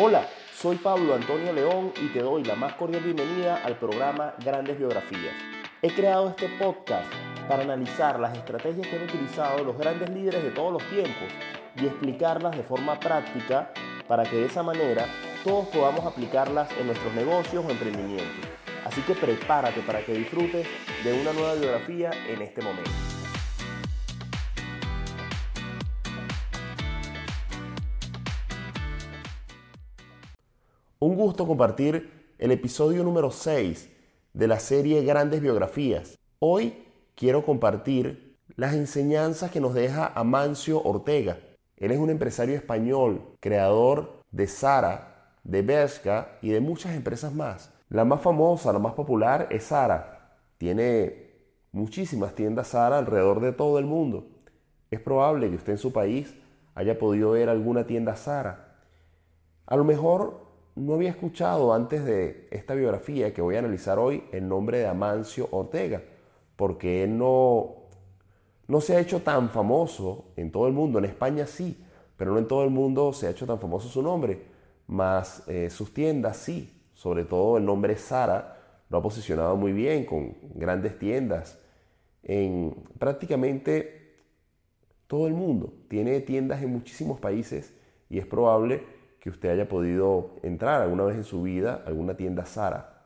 Hola, soy Pablo Antonio León y te doy la más cordial bienvenida al programa Grandes Biografías. He creado este podcast para analizar las estrategias que han utilizado los grandes líderes de todos los tiempos y explicarlas de forma práctica para que de esa manera todos podamos aplicarlas en nuestros negocios o emprendimientos. Así que prepárate para que disfrutes de una nueva biografía en este momento. Un gusto compartir el episodio número 6 de la serie Grandes Biografías. Hoy quiero compartir las enseñanzas que nos deja Amancio Ortega. Él es un empresario español, creador de Sara, de Bershka y de muchas empresas más. La más famosa, la más popular es Sara. Tiene muchísimas tiendas Sara alrededor de todo el mundo. Es probable que usted en su país haya podido ver alguna tienda Sara. A lo mejor no había escuchado antes de esta biografía que voy a analizar hoy el nombre de Amancio Ortega, porque no, no se ha hecho tan famoso en todo el mundo, en España sí, pero no en todo el mundo se ha hecho tan famoso su nombre, más eh, sus tiendas sí, sobre todo el nombre Sara lo ha posicionado muy bien con grandes tiendas en prácticamente todo el mundo. Tiene tiendas en muchísimos países y es probable que usted haya podido entrar alguna vez en su vida alguna tienda Sara.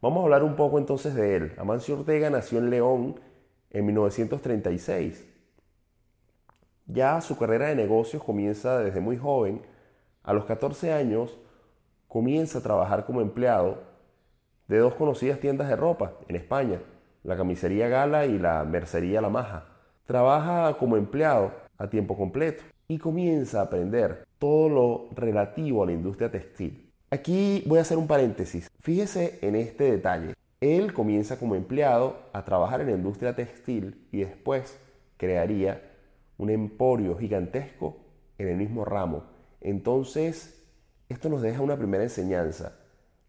Vamos a hablar un poco entonces de él. Amancio Ortega nació en León en 1936. Ya su carrera de negocios comienza desde muy joven. A los 14 años comienza a trabajar como empleado de dos conocidas tiendas de ropa en España, la camisería Gala y la mercería La Maja. Trabaja como empleado a tiempo completo y comienza a aprender todo lo relativo a la industria textil. Aquí voy a hacer un paréntesis. Fíjese en este detalle. Él comienza como empleado a trabajar en la industria textil y después crearía un emporio gigantesco en el mismo ramo. Entonces, esto nos deja una primera enseñanza.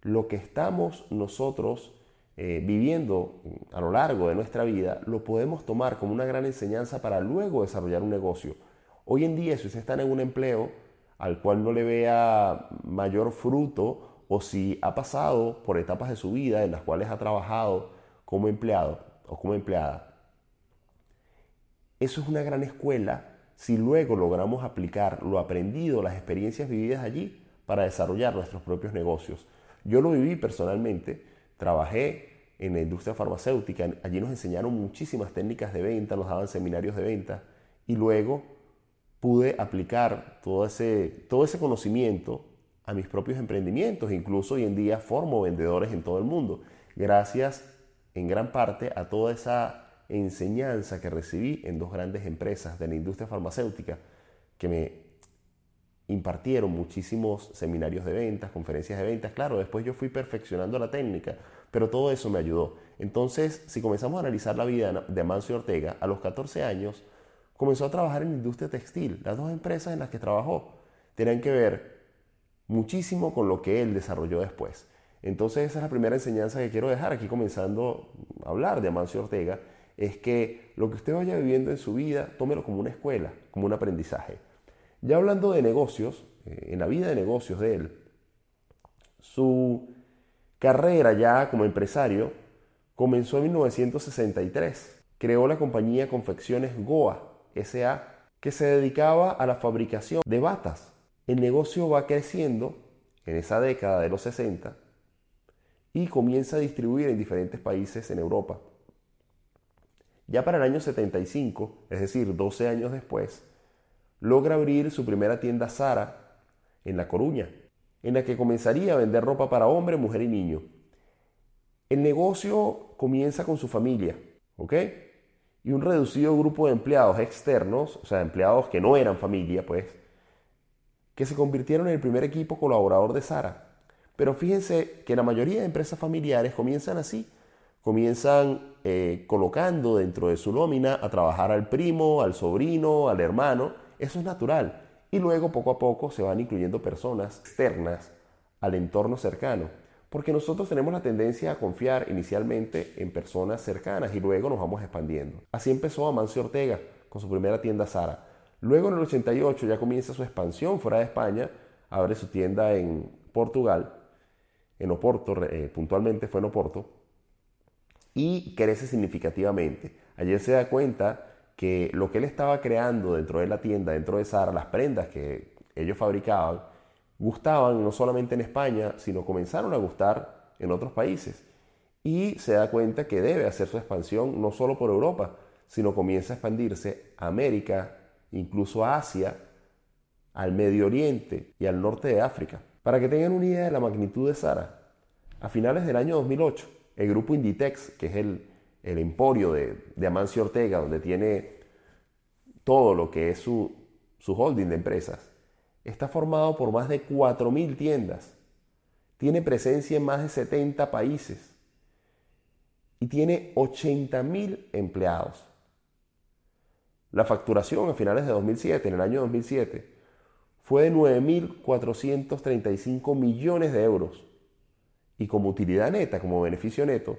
Lo que estamos nosotros eh, viviendo a lo largo de nuestra vida lo podemos tomar como una gran enseñanza para luego desarrollar un negocio Hoy en día, si usted está en un empleo al cual no le vea mayor fruto o si ha pasado por etapas de su vida en las cuales ha trabajado como empleado o como empleada, eso es una gran escuela si luego logramos aplicar lo aprendido, las experiencias vividas allí para desarrollar nuestros propios negocios. Yo lo viví personalmente, trabajé en la industria farmacéutica, allí nos enseñaron muchísimas técnicas de venta, nos daban seminarios de venta y luego pude aplicar todo ese, todo ese conocimiento a mis propios emprendimientos. Incluso hoy en día formo vendedores en todo el mundo, gracias en gran parte a toda esa enseñanza que recibí en dos grandes empresas de la industria farmacéutica que me impartieron muchísimos seminarios de ventas, conferencias de ventas. Claro, después yo fui perfeccionando la técnica, pero todo eso me ayudó. Entonces, si comenzamos a analizar la vida de Amancio Ortega, a los 14 años comenzó a trabajar en la industria textil. Las dos empresas en las que trabajó tenían que ver muchísimo con lo que él desarrolló después. Entonces esa es la primera enseñanza que quiero dejar aquí comenzando a hablar de Amancio Ortega, es que lo que usted vaya viviendo en su vida, tómelo como una escuela, como un aprendizaje. Ya hablando de negocios, eh, en la vida de negocios de él, su carrera ya como empresario comenzó en 1963. Creó la compañía Confecciones Goa, SA, que se dedicaba a la fabricación de batas. El negocio va creciendo en esa década de los 60 y comienza a distribuir en diferentes países en Europa. Ya para el año 75, es decir, 12 años después, logra abrir su primera tienda Zara en La Coruña, en la que comenzaría a vender ropa para hombre, mujer y niño. El negocio comienza con su familia, ¿ok? Y un reducido grupo de empleados externos, o sea, empleados que no eran familia, pues, que se convirtieron en el primer equipo colaborador de Sara. Pero fíjense que la mayoría de empresas familiares comienzan así, comienzan eh, colocando dentro de su nómina a trabajar al primo, al sobrino, al hermano, eso es natural. Y luego poco a poco se van incluyendo personas externas al entorno cercano. Porque nosotros tenemos la tendencia a confiar inicialmente en personas cercanas y luego nos vamos expandiendo. Así empezó Amancio Ortega con su primera tienda Sara. Luego en el 88 ya comienza su expansión fuera de España abre su tienda en Portugal, en Oporto, eh, puntualmente fue en Oporto, y crece significativamente. Ayer se da cuenta que lo que él estaba creando dentro de la tienda, dentro de Sara, las prendas que ellos fabricaban, gustaban no solamente en España, sino comenzaron a gustar en otros países. Y se da cuenta que debe hacer su expansión no solo por Europa, sino comienza a expandirse a América, incluso a Asia, al Medio Oriente y al norte de África. Para que tengan una idea de la magnitud de Sara, a finales del año 2008, el grupo Inditex, que es el, emporio de, de, Amancio Ortega, donde tiene todo lo que es su, su holding de empresas, está formado por más de 4.000 tiendas, tiene presencia en más de 70 países y tiene 80.000 empleados. La facturación a finales de 2007, en el año 2007, fue de 9.435 millones de euros y como utilidad neta, como beneficio neto,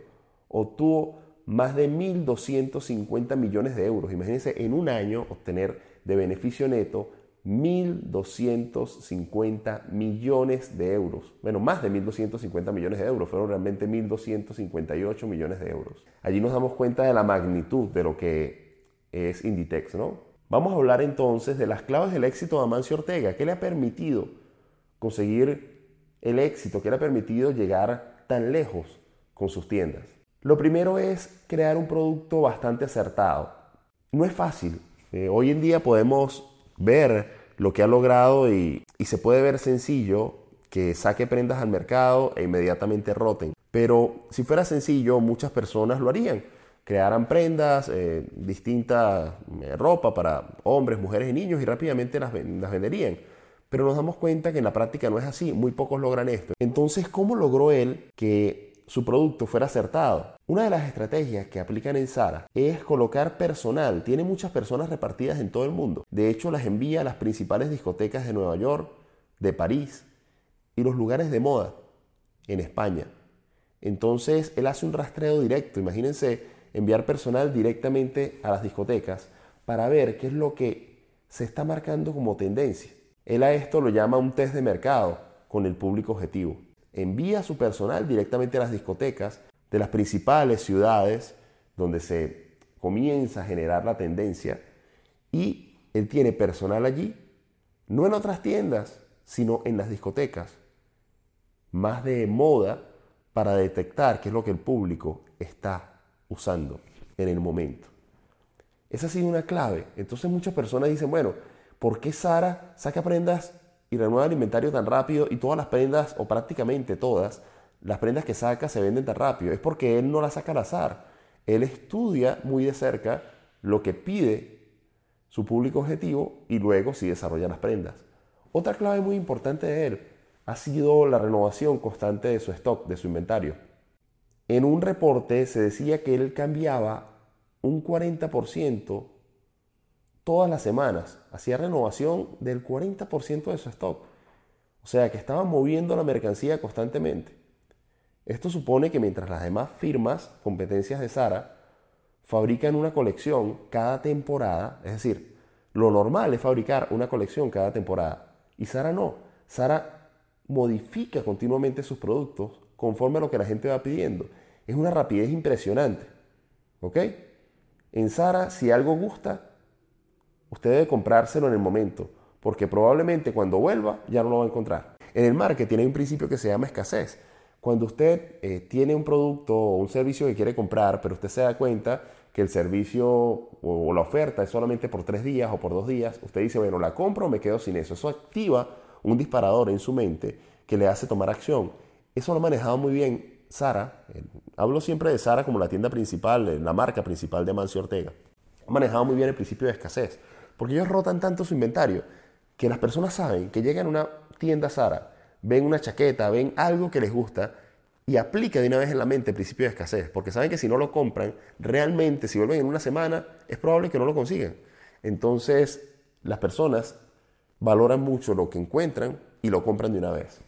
obtuvo más de 1.250 millones de euros. Imagínense en un año obtener de beneficio neto 1.250 millones de euros. Bueno, más de 1.250 millones de euros, fueron realmente 1.258 millones de euros. Allí nos damos cuenta de la magnitud de lo que es Inditex, ¿no? Vamos a hablar entonces de las claves del éxito de Amancio Ortega. ¿Qué le ha permitido conseguir el éxito? ¿Qué le ha permitido llegar tan lejos con sus tiendas? Lo primero es crear un producto bastante acertado. No es fácil. Eh, hoy en día podemos ver lo que ha logrado y, se puede ver sencillo que saque prendas al mercado e inmediatamente roten. Pero si fuera sencillo, muchas personas lo harían crearan prendas, eh, distinta eh, ropa para hombres, mujeres y niños y rápidamente las, las venderían. Pero nos damos cuenta que en la práctica no es así, muy pocos logran esto. Entonces, ¿cómo logró él que su producto fuera acertado? Una de las estrategias que aplican en Zara es colocar personal. Tiene muchas personas repartidas en todo el mundo. De hecho, las envía a las principales discotecas de Nueva York, de París y los lugares de moda en España. Entonces, él hace un rastreo directo. Imagínense enviar personal directamente a las discotecas para ver qué es lo que se está marcando como tendencia. Él a esto lo llama un test de mercado con el público objetivo. Envía su personal directamente a las discotecas de las principales ciudades donde se comienza a generar la tendencia y él tiene personal allí, no en otras tiendas, sino en las discotecas, más de moda para detectar qué es lo que el público está usando en el momento. Esa ha sido una clave. Entonces muchas personas dicen, bueno, ¿por qué Sara saca prendas y renueva el inventario tan rápido y todas las prendas, o prácticamente todas, las prendas que saca se venden tan rápido? Es porque él no las saca al azar. Él estudia muy de cerca lo que pide su público objetivo y luego sí desarrolla las prendas. Otra clave muy importante de él ha sido la renovación constante de su stock, de su inventario. En un reporte se decía que él cambiaba un 40% todas las semanas, hacía renovación del 40% de su stock. O sea que estaba moviendo la mercancía constantemente. Esto supone que mientras las demás firmas, competencias de Sara, fabrican una colección cada temporada, es decir, lo normal es fabricar una colección cada temporada, y Sara no. Sara modifica continuamente sus productos conforme a lo que la gente va pidiendo. Es una rapidez impresionante. ¿Ok? En Sara, si algo gusta, usted debe comprárselo en el momento, porque probablemente cuando vuelva ya no lo va a encontrar. En el marketing hay un principio que se llama escasez. Cuando usted eh, tiene un producto o un servicio que quiere comprar, pero usted se da cuenta que el servicio o la oferta es solamente por tres días o por dos días, usted dice, bueno, la compro o me quedo sin eso. Eso activa un disparador en su mente que le hace tomar acción. Eso lo ha manejado muy bien Sara. Hablo siempre de Sara como la tienda principal, la marca principal de Mancio Ortega. Ha manejado muy bien el principio de escasez, porque ellos rotan tanto su inventario que las personas saben que llegan a una tienda Sara, ven una chaqueta, ven algo que les gusta y aplica de una vez en la mente el principio de escasez, porque saben que si no lo compran, realmente si vuelven en una semana, es probable que no lo consigan. Entonces, las personas valoran mucho lo que encuentran y lo compran de una vez.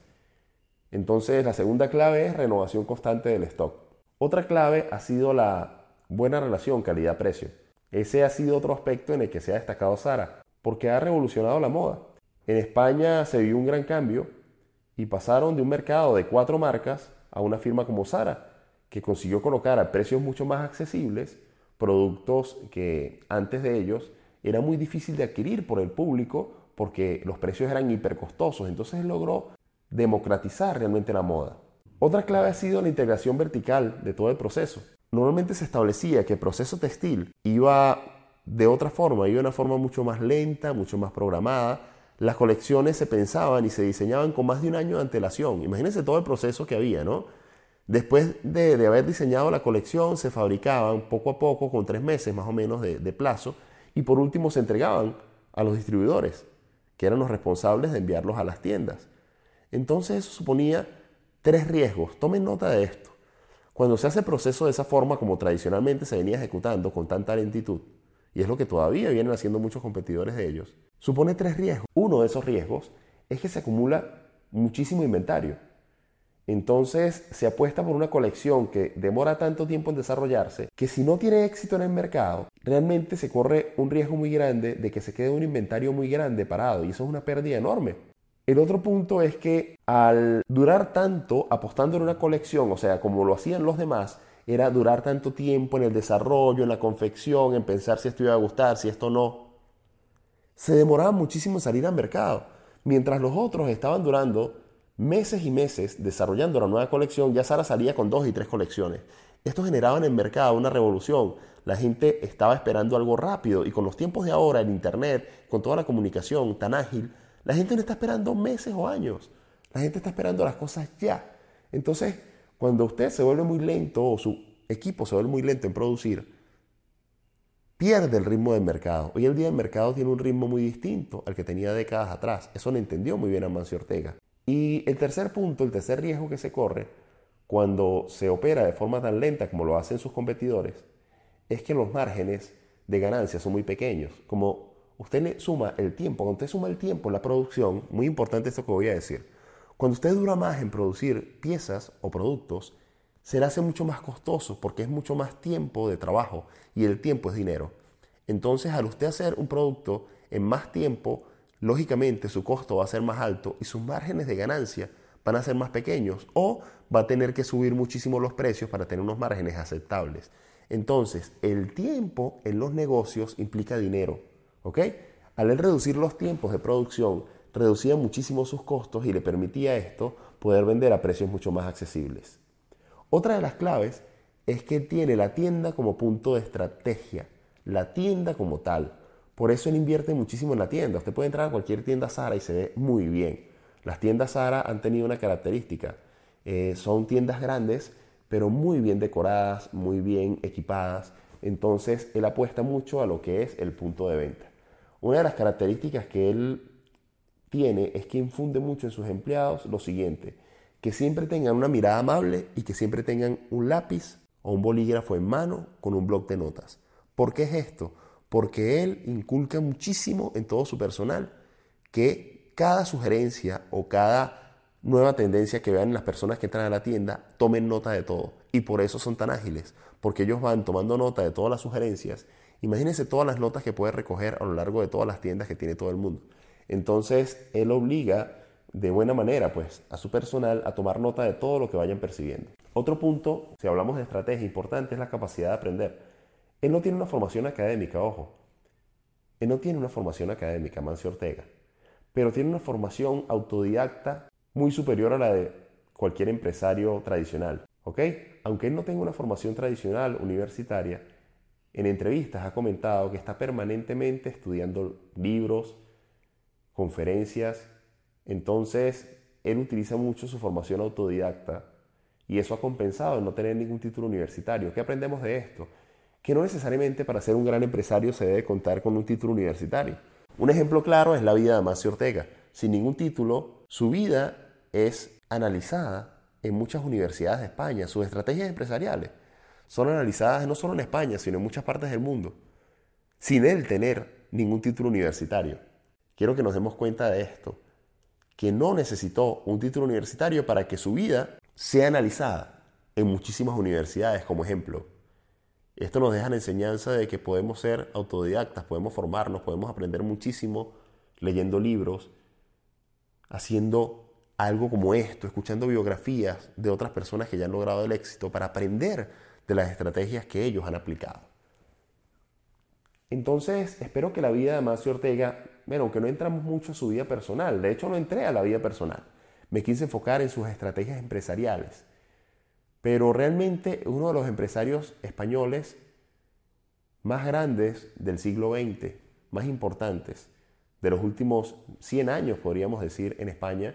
Entonces, la segunda clave es renovación constante del stock. Otra clave ha sido la buena relación calidad-precio. Ese ha sido otro aspecto en el que se ha destacado Sara, porque ha revolucionado la moda. En España se vio un gran cambio y pasaron de un mercado de cuatro marcas a una firma como Zara, que consiguió colocar a precios mucho más accesibles productos que antes de ellos era muy difícil de adquirir por el público porque los precios eran hipercostosos. Entonces logró democratizar realmente la moda. Otra clave ha sido la integración vertical de todo el proceso. Normalmente se establecía que el proceso textil iba de otra forma, iba de una forma mucho más lenta, mucho más programada. Las colecciones se pensaban y se diseñaban con más de un año de antelación. Imagínense todo el proceso que había, ¿no? Después de, haber diseñado la colección, se fabricaban poco a poco, con tres meses más o menos de, de plazo, y por último se entregaban a los distribuidores, que eran los responsables de enviarlos a las tiendas. Entonces eso suponía tres riesgos. Tomen nota de esto. Cuando se hace el proceso de esa forma, como tradicionalmente se venía ejecutando con tanta lentitud, y es lo que todavía vienen haciendo muchos competidores de ellos, supone tres riesgos. Uno de esos riesgos es que se acumula muchísimo inventario. Entonces se apuesta por una colección que demora tanto tiempo en desarrollarse que si no tiene éxito en el mercado, realmente se corre un riesgo muy grande de que se quede un inventario muy grande parado y eso es una pérdida enorme. El otro punto es que al durar tanto apostando en una colección, o sea, como lo hacían los demás, era durar tanto tiempo en el desarrollo, en la confección, en pensar si esto iba a gustar, si esto no, se demoraba muchísimo en salir al mercado, mientras los otros estaban durando meses y meses desarrollando la nueva colección, ya Sara salía con dos y tres colecciones. Esto generaba en el mercado una revolución. La gente estaba esperando algo rápido y con los tiempos de ahora, el Internet, con toda la comunicación tan ágil, la gente no está esperando meses o años. La gente está esperando las cosas ya. Entonces, cuando usted se vuelve muy lento o su equipo se vuelve muy lento en producir, pierde el ritmo del mercado. Hoy el día el mercado tiene un ritmo muy distinto al que tenía décadas atrás. Eso lo entendió muy bien Amancio Ortega. Y el tercer punto, el tercer riesgo que se corre cuando se opera de forma tan lenta como lo hacen sus competidores, es que los márgenes de ganancia son muy pequeños. Como usted suma el tiempo, cuando usted suma el tiempo la producción, muy importante esto que voy a decir, cuando usted dura más en producir piezas o productos, se le hace mucho más costoso porque es mucho más tiempo de trabajo y el tiempo es dinero. Entonces, al usted hacer un producto en más tiempo, lógicamente su costo va a ser más alto y sus márgenes de ganancia van a ser más pequeños o va a tener que subir muchísimo los precios para tener unos márgenes aceptables. Entonces, el tiempo en los negocios implica dinero, ¿ok? Al él reducir los tiempos de producción, reducía muchísimo sus costos y le permitía esto poder vender a precios mucho más accesibles. Otra de las claves es que tiene la tienda como punto de estrategia, la tienda como tal. Por eso él invierte muchísimo en la tienda. Usted puede entrar a cualquier tienda Zara y se ve muy bien. Las tiendas Zara han tenido una característica. Eh, son tiendas grandes, pero muy bien decoradas, muy bien equipadas. Entonces él apuesta mucho a lo que es el punto de venta. Una de las características que él tiene es que infunde mucho en sus empleados lo siguiente, que siempre tengan una mirada amable y que siempre tengan un lápiz o un bolígrafo en mano con un bloc de notas. ¿Por qué es esto? porque él inculca muchísimo en todo su personal que cada sugerencia o cada nueva tendencia que vean las personas que entran a la tienda tomen nota de todo. Y por eso son tan ágiles, porque ellos van tomando nota de todas las sugerencias. Imagínense todas las notas que puede recoger a lo largo de todas las tiendas que tiene todo el mundo. Entonces, él obliga de buena manera pues a su personal a tomar nota de todo lo que vayan percibiendo. Otro punto, si hablamos de estrategia importante, es la capacidad de aprender. Él no tiene una formación académica, ojo. Él no tiene una formación académica, Mancio Ortega, pero tiene una formación autodidacta muy superior a la de cualquier empresario tradicional. ¿Ok? Aunque él no tenga una formación tradicional universitaria, en entrevistas ha comentado que está permanentemente estudiando libros, conferencias. Entonces, él utiliza mucho su formación autodidacta y eso ha compensado en no tener ningún título universitario. ¿Qué aprendemos de esto? que no necesariamente para ser un gran empresario se debe contar con un título universitario. Un ejemplo claro es la vida de Amancio Ortega. Sin ningún título, su vida es analizada en muchas universidades de España. Sus estrategias empresariales son analizadas no solo en España, sino en muchas partes del mundo, sin él tener ningún título universitario. Quiero que nos demos cuenta de esto, que no necesitó un título universitario para que su vida sea analizada en muchísimas universidades como ejemplo. Esto nos deja la enseñanza de que podemos ser autodidactas, podemos formarnos, podemos aprender muchísimo leyendo libros, haciendo algo como esto, escuchando biografías de otras personas que ya han logrado el éxito para aprender de las estrategias que ellos han aplicado. Entonces, espero que la vida de Amancio Ortega, bueno, aunque no entramos mucho a su vida personal, de hecho no entré a la vida personal, me quise enfocar en sus estrategias empresariales. Pero realmente uno de los empresarios españoles más grandes del siglo XX, más importantes, de los últimos 100 años, podríamos decir, en España,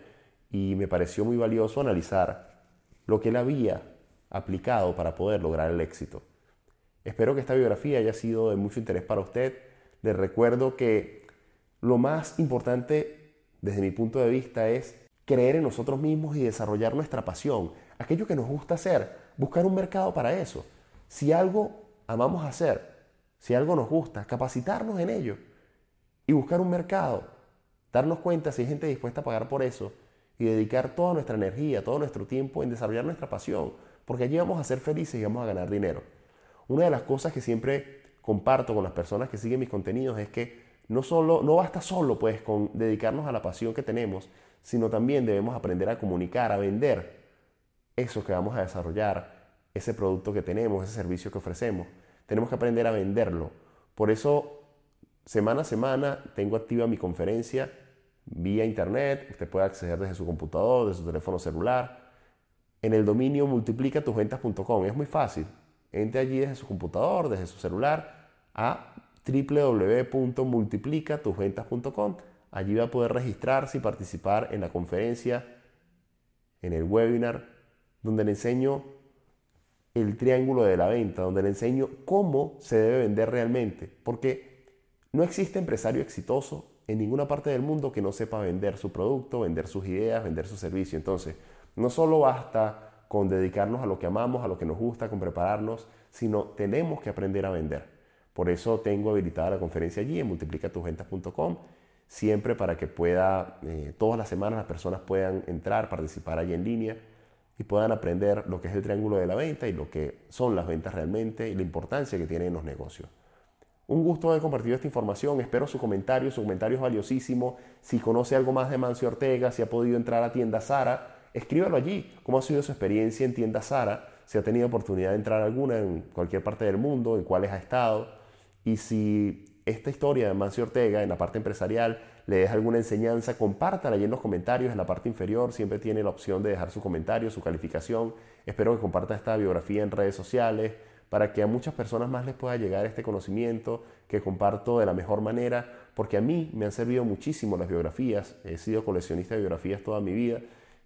y me pareció muy valioso analizar lo que él había aplicado para poder lograr el éxito. Espero que esta biografía haya sido de mucho interés para usted. Les recuerdo que lo más importante desde mi punto de vista es creer en nosotros mismos y desarrollar nuestra pasión, aquello que nos gusta hacer, buscar un mercado para eso. Si algo amamos hacer, si algo nos gusta, capacitarnos en ello y buscar un mercado, darnos cuenta si hay gente dispuesta a pagar por eso y dedicar toda nuestra energía, todo nuestro tiempo en desarrollar nuestra pasión, porque allí vamos a ser felices y vamos a ganar dinero. Una de las cosas que siempre comparto con las personas que siguen mis contenidos es que no, solo, no basta solo pues con dedicarnos a la pasión que tenemos, sino también debemos aprender a comunicar, a vender eso que vamos a desarrollar, ese producto que tenemos, ese servicio que ofrecemos. Tenemos que aprender a venderlo. Por eso, semana a semana, tengo activa mi conferencia vía internet, usted puede acceder desde su computador, desde su teléfono celular, en el dominio multiplicatuventas.com. Es muy fácil. Entre allí desde su computador, desde su celular, a www.multiplicatusventas.com. Allí va a poder registrarse y participar en la conferencia, en el webinar, donde le enseño el triángulo de la venta, donde le enseño cómo se debe vender realmente. Porque no existe empresario exitoso en ninguna parte del mundo que no sepa vender su producto, vender sus ideas, vender su servicio. Entonces, no solo basta con dedicarnos a lo que amamos, a lo que nos gusta, con prepararnos, sino tenemos que aprender a vender. Por eso tengo habilitada la conferencia allí en multiplicatuventas.com, siempre para que pueda, eh, todas las semanas las personas puedan entrar, participar allí en línea y puedan aprender lo que es el triángulo de la venta y lo que son las ventas realmente y la importancia que tienen en los negocios. Un gusto haber compartido esta información. Espero su comentario. Su comentario es valiosísimo. Si conoce algo más de Mancio Ortega, si ha podido entrar a Tienda Sara, escríbalo allí. ¿Cómo ha sido su experiencia en Tienda Sara? Si ha tenido oportunidad de entrar alguna en cualquier parte del mundo, en cuáles ha estado. Y si esta historia de Mancio Ortega en la parte empresarial le deja alguna enseñanza, compártala allí en los comentarios. En la parte inferior siempre tiene la opción de dejar su comentario, su calificación. Espero que comparta esta biografía en redes sociales para que a muchas personas más les pueda llegar este conocimiento que comparto de la mejor manera, porque a mí me han servido muchísimo las biografías, he sido coleccionista de biografías toda mi vida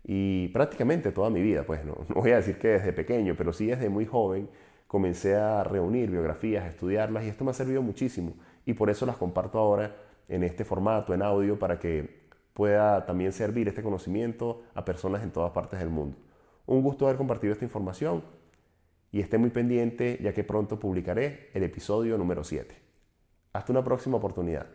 y prácticamente toda mi vida, pues no, voy a decir que desde pequeño, pero sí desde muy joven comencé a reunir biografías, a estudiarlas y esto me ha servido muchísimo y por eso las comparto ahora en este formato, en audio, para que pueda también servir este conocimiento a personas en todas partes del mundo. Un gusto haber compartido esta información y esté muy pendiente ya que pronto publicaré el episodio número 7. Hasta una próxima oportunidad.